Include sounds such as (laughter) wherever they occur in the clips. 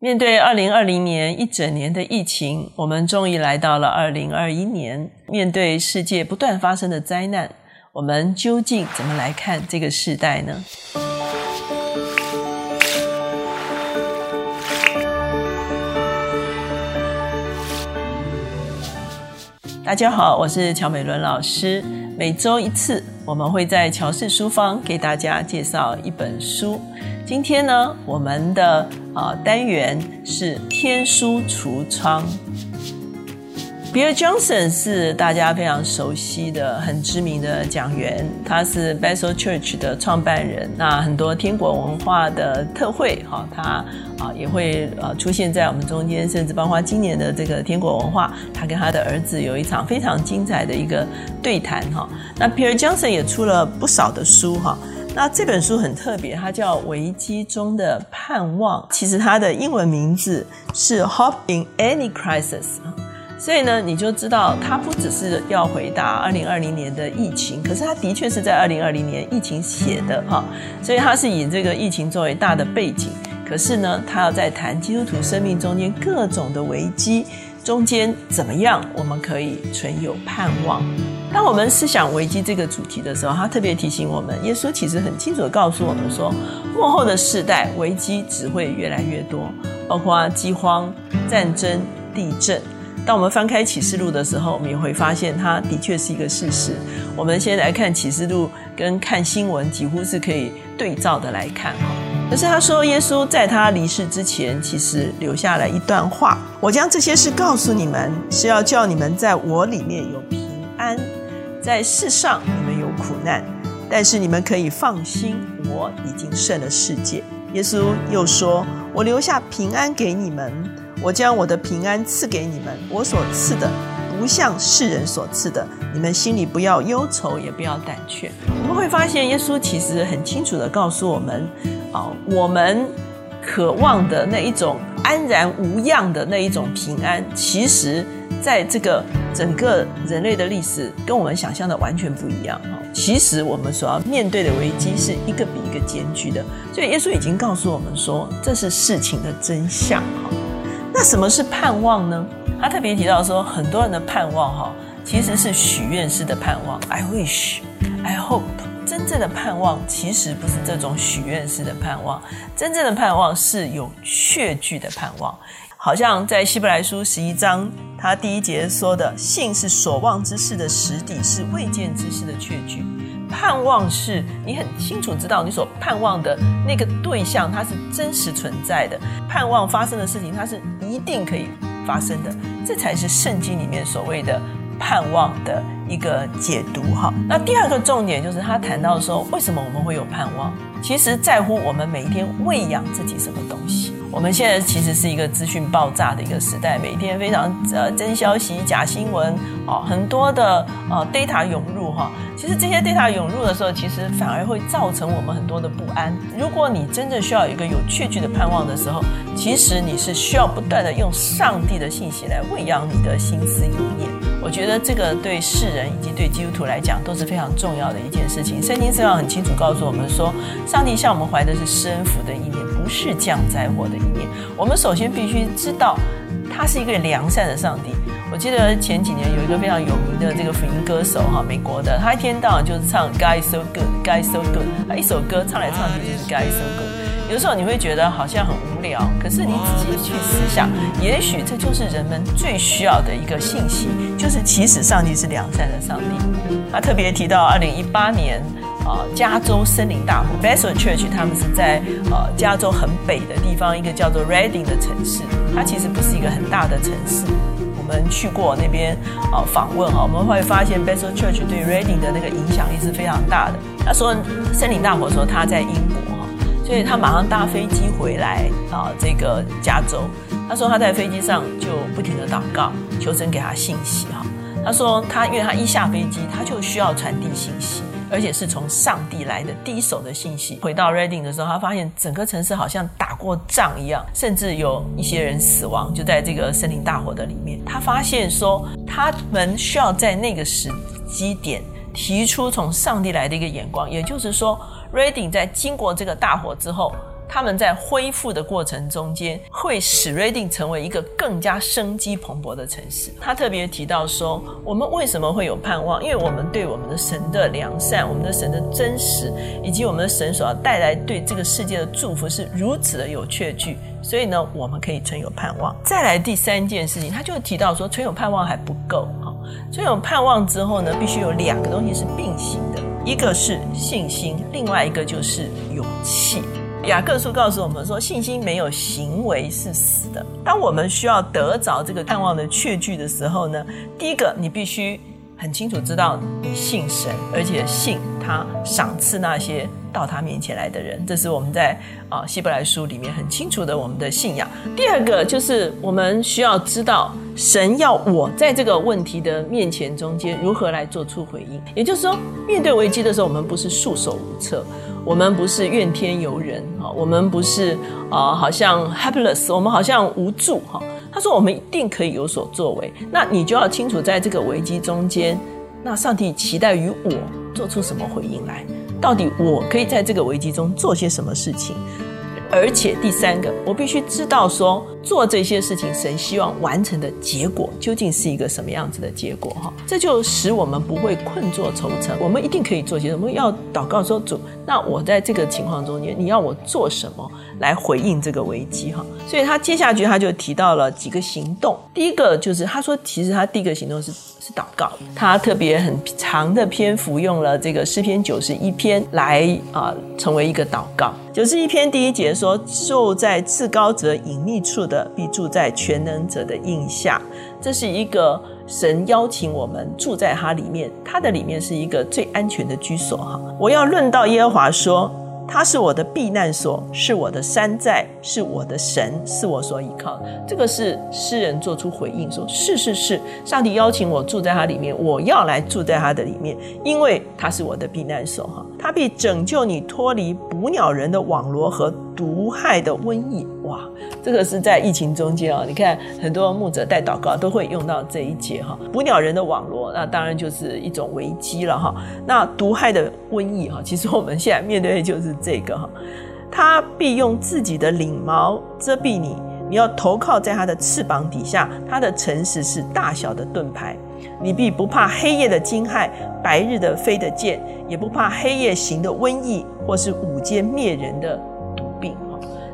面对二零二零年一整年的疫情，我们终于来到了二零二一年。面对世界不断发生的灾难，我们究竟怎么来看这个时代呢？大家好，我是乔美伦老师。每周一次，我们会在乔氏书坊给大家介绍一本书。今天呢，我们的啊单元是天书橱窗。比尔· Johnson 是大家非常熟悉的、很知名的讲员，他是 Bethel Church 的创办人。那很多天国文化的特会，哈，他啊也会呃出现在我们中间，甚至包括今年的这个天国文化，他跟他的儿子有一场非常精彩的一个对谈，哈。那比尔· Johnson 也出了不少的书，哈。那这本书很特别，它叫《危机中的盼望》。其实它的英文名字是《Hope in Any Crisis》。所以呢，你就知道它不只是要回答二零二零年的疫情，可是它的确是在二零二零年疫情写的哈。所以它是以这个疫情作为大的背景，可是呢，他要在谈基督徒生命中间各种的危机中间怎么样，我们可以存有盼望。当我们思想危机这个主题的时候，他特别提醒我们，耶稣其实很清楚的告诉我们说，幕后的世代危机只会越来越多，包括饥荒、战争、地震。当我们翻开启示录的时候，我们也会发现，它的确是一个事实。我们先来看启示录，跟看新闻几乎是可以对照的来看哈。可是他说，耶稣在他离世之前，其实留下了一段话：我将这些事告诉你们，是要叫你们在我里面有平安。在世上你们有苦难，但是你们可以放心，我已经胜了世界。耶稣又说：“我留下平安给你们，我将我的平安赐给你们。我所赐的不像世人所赐的，你们心里不要忧愁，也不要胆怯。”会发现，耶稣其实很清楚的告诉我们：啊，我们渴望的那一种安然无恙的那一种平安，其实。在这个整个人类的历史，跟我们想象的完全不一样哈。其实我们所要面对的危机是一个比一个艰巨的，所以耶稣已经告诉我们说，这是事情的真相哈。那什么是盼望呢？他特别提到说，很多人的盼望哈，其实是许愿式的盼望，I wish, I hope。真正的盼望其实不是这种许愿式的盼望，真正的盼望是有确据的盼望。好像在希伯来书十一章，他第一节说的“信是所望之事的实底，是未见之事的确据”。盼望是你很清楚知道你所盼望的那个对象，它是真实存在的。盼望发生的事情，它是一定可以发生的。这才是圣经里面所谓的盼望的一个解读。哈，那第二个重点就是他谈到说，为什么我们会有盼望？其实在乎我们每一天喂养自己什么东西。我们现在其实是一个资讯爆炸的一个时代，每天非常呃真消息、假新闻，哦，很多的呃 data 涌入哈。其实这些 data 涌入的时候，其实反而会造成我们很多的不安。如果你真正需要一个有确据的盼望的时候，其实你是需要不断的用上帝的信息来喂养你的心思意念。我觉得这个对世人以及对基督徒来讲都是非常重要的一件事情。圣经上要很清楚告诉我们说，上帝向我们怀的是施恩福的意念。不是降灾祸的一面。我们首先必须知道，他是一个良善的上帝。我记得前几年有一个非常有名的这个福音歌手哈，美国的，他一天到晚就是唱 God so good，God so good，他一首歌唱来唱去就是 God so good。有时候你会觉得好像很无聊，可是你仔细去思想，也许这就是人们最需要的一个信息，就是其实上帝是良善的上帝。他特别提到二零一八年。啊，加州森林大火，Bethel Church，他们是在呃加州很北的地方，一个叫做 Reading 的城市。它其实不是一个很大的城市。我们去过那边啊访问啊，我们会发现 Bethel Church 对 Reading 的那个影响力是非常大的。他说森林大火说他在英国，所以他马上搭飞机回来啊这个加州。他说他在飞机上就不停的祷告，求神给他信息哈。他说他因为他一下飞机他就需要传递信息。而且是从上帝来的第一手的信息。回到 Reading 的时候，他发现整个城市好像打过仗一样，甚至有一些人死亡，就在这个森林大火的里面。他发现说，他们需要在那个时机点提出从上帝来的一个眼光，也就是说，Reading 在经过这个大火之后，他们在恢复的过程中间，会使瑞定成为一个更加生机蓬勃的城市。他特别提到说，我们为什么会有盼望？因为我们对我们的神的良善、我们的神的真实，以及我们的神所要带来对这个世界的祝福是如此的有确据，所以呢，我们可以存有盼望。再来第三件事情，他就提到说，存有盼望还不够哈，存有盼望之后呢，必须有两个东西是并行的，一个是信心，另外一个就是勇气。雅各书告诉我们说，信心没有行为是死的。当我们需要得着这个盼望的确据的时候呢，第一个你必须很清楚知道你信神，而且信他赏赐那些到他面前来的人。这是我们在啊希伯来书里面很清楚的我们的信仰。第二个就是我们需要知道神要我在这个问题的面前中间如何来做出回应。也就是说，面对危机的时候，我们不是束手无策。我们不是怨天尤人哈，我们不是啊，好像 helpless，我们好像无助哈。他说我们一定可以有所作为，那你就要清楚在这个危机中间，那上帝期待于我做出什么回应来？到底我可以在这个危机中做些什么事情？而且第三个，我必须知道说做这些事情，神希望完成的结果究竟是一个什么样子的结果哈？这就使我们不会困坐愁城。我们一定可以做些什么？要祷告说主，那我在这个情况中间，你要我做什么来回应这个危机哈？所以他接下去他就提到了几个行动。第一个就是他说，其实他第一个行动是是。祷告，他特别很长的篇幅用了这个诗篇九十一篇来啊，成为一个祷告。九十一篇第一节说：“住在至高者隐秘处的，必住在全能者的印下。”这是一个神邀请我们住在他里面，他的里面是一个最安全的居所哈。我要论到耶和华说。他是我的避难所，是我的山寨，是我的神，是我所依靠。这个是诗人做出回应说：“是是是，上帝邀请我住在他里面，我要来住在他的里面，因为他是我的避难所。哈，他必拯救你脱离捕鸟人的网罗和毒害的瘟疫。”哇，这个是在疫情中间啊！你看很多牧者带祷告都会用到这一节哈。捕鸟人的网络，那当然就是一种危机了哈。那毒害的瘟疫哈，其实我们现在面对的就是这个哈。他必用自己的领毛遮蔽你，你要投靠在他的翅膀底下。他的诚实是大小的盾牌，你必不怕黑夜的惊骇，白日的飞的箭，也不怕黑夜行的瘟疫，或是午间灭人的。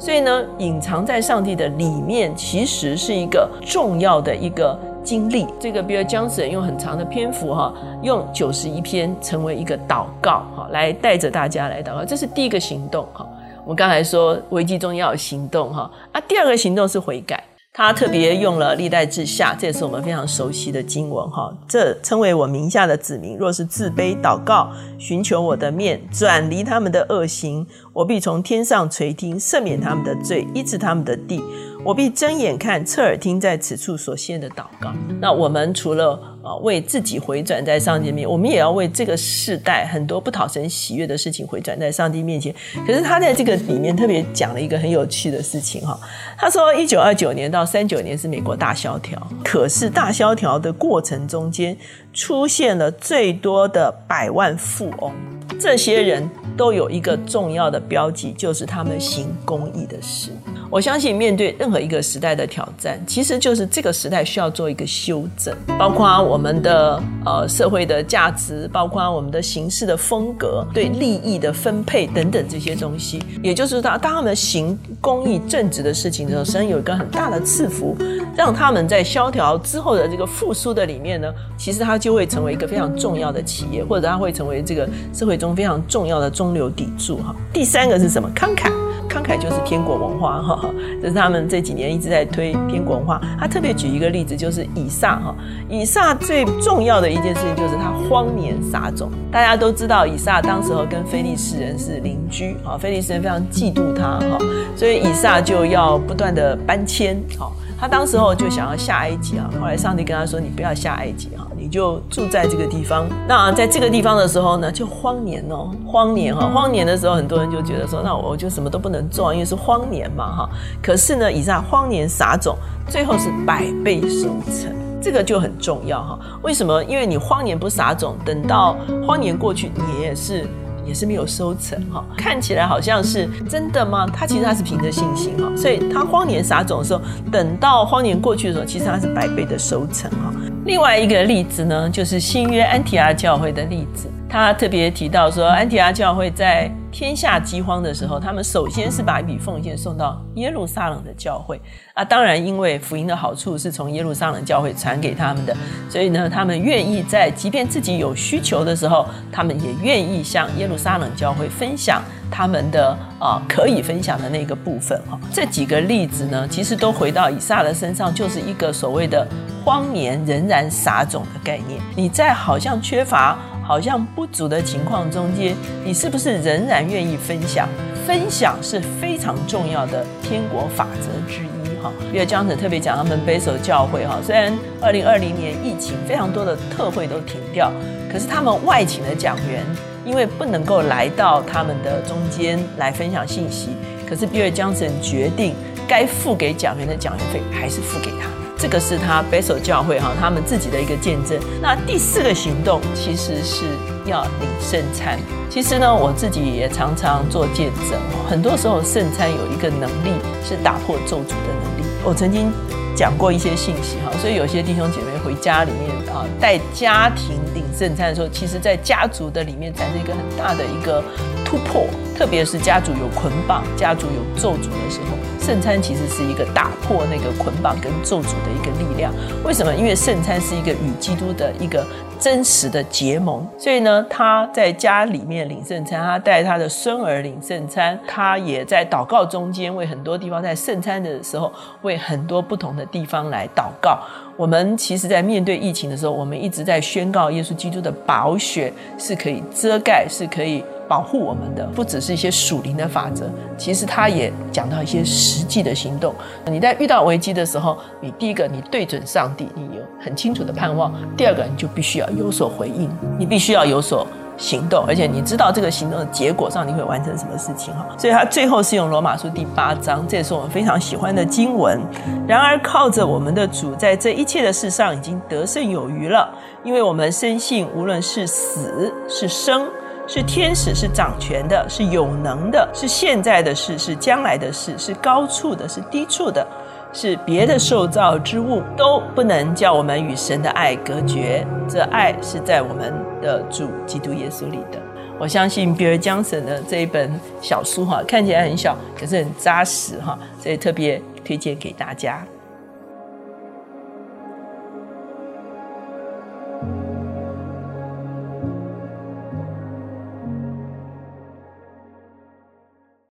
所以呢，隐藏在上帝的里面，其实是一个重要的一个经历。这个比尔江森用很长的篇幅哈，用九十一篇成为一个祷告哈，来带着大家来祷告。这是第一个行动哈。我们刚才说危机中要有行动哈，啊，第二个行动是悔改。他特别用了历代志下，这也是我们非常熟悉的经文哈。这称为我名下的子民，若是自卑祷告，寻求我的面，转离他们的恶行，我必从天上垂听，赦免他们的罪，医治他们的地。我必睁眼看，侧耳听，在此处所献的祷告。那我们除了啊为自己回转在上帝面，我们也要为这个世代很多不讨神喜悦的事情回转在上帝面前。可是他在这个里面特别讲了一个很有趣的事情哈。他说，一九二九年到三九年是美国大萧条，可是大萧条的过程中间出现了最多的百万富翁，这些人都有一个重要的标记，就是他们行公益的事。我相信，面对任何一个时代的挑战，其实就是这个时代需要做一个修正，包括我们的呃社会的价值，包括我们的形式的风格，对利益的分配等等这些东西。也就是当当他们行公益正直的事情的时候，神有一个很大的赐福，让他们在萧条之后的这个复苏的里面呢，其实它就会成为一个非常重要的企业，或者它会成为这个社会中非常重要的中流砥柱哈。第三个是什么？慷慨。慷慨就是天国文化哈 (laughs) 哈，这是他们这几年一直在推天国文化。他特别举一个例子，就是以撒哈。以撒最重要的一件事情就是他荒年撒种。大家都知道，以撒当时候跟非利士人是邻居啊，非利士人非常嫉妒他哈，所以以撒就要不断的搬迁哈。他当时候就想要下埃及啊，后来上帝跟他说：“你不要下埃及哈。”你就住在这个地方。那在这个地方的时候呢，就荒年哦，荒年哈，荒年的时候，很多人就觉得说，那我就什么都不能做，因为是荒年嘛哈。可是呢，以上荒年撒种，最后是百倍收成，这个就很重要哈。为什么？因为你荒年不撒种，等到荒年过去，你也是。也是没有收成哈。看起来好像是真的吗？他其实他是凭着信心哈，所以他荒年撒种的时候，等到荒年过去的时候，其实他是百倍的收成哈。另外一个例子呢，就是新约安提阿教会的例子。他特别提到说，安提阿教会在天下饥荒的时候，他们首先是把一笔奉献送到耶路撒冷的教会啊。当然，因为福音的好处是从耶路撒冷教会传给他们的，所以呢，他们愿意在即便自己有需求的时候，他们也愿意向耶路撒冷教会分享他们的啊可以分享的那个部分哈。这几个例子呢，其实都回到以撒的身上，就是一个所谓的荒年仍然撒种的概念。你在好像缺乏。好像不足的情况中间，你是不是仍然愿意分享？分享是非常重要的天国法则之一哈。比尔江子特别讲他们北守教会哈，虽然二零二零年疫情非常多的特会都停掉，可是他们外请的讲员因为不能够来到他们的中间来分享信息，可是比尔江森决定该付给讲员的讲员费还是付给他。这个是他北守教会哈，他们自己的一个见证。那第四个行动其实是要领圣餐。其实呢，我自己也常常做见证很多时候圣餐有一个能力是打破咒诅的能力。我曾经讲过一些信息哈，所以有些弟兄姐妹回家里面啊，带家庭领圣餐的时候，其实在家族的里面产生一个很大的一个突破，特别是家族有捆绑、家族有咒诅的时候。圣餐其实是一个打破那个捆绑跟咒诅的一个力量。为什么？因为圣餐是一个与基督的一个真实的结盟。所以呢，他在家里面领圣餐，他带他的孙儿领圣餐，他也在祷告中间为很多地方在圣餐的时候为很多不同的地方来祷告。我们其实，在面对疫情的时候，我们一直在宣告耶稣基督的宝血是可以遮盖，是可以。保护我们的不只是一些属灵的法则，其实他也讲到一些实际的行动。你在遇到危机的时候，你第一个你对准上帝，你有很清楚的盼望；第二个你就必须要有所回应，你必须要有所行动，而且你知道这个行动的结果上你会完成什么事情哈。所以他最后是用罗马书第八章，这也是我们非常喜欢的经文。然而靠着我们的主，在这一切的事上已经得胜有余了，因为我们深信，无论是死是生。是天使，是掌权的，是有能的，是现在的事，是将来的事，是高处的，是低处的，是别的受造之物，都不能叫我们与神的爱隔绝。这爱是在我们的主基督耶稣里的。我相信比尔江森的这一本小书哈，看起来很小，可是很扎实哈，所以特别推荐给大家。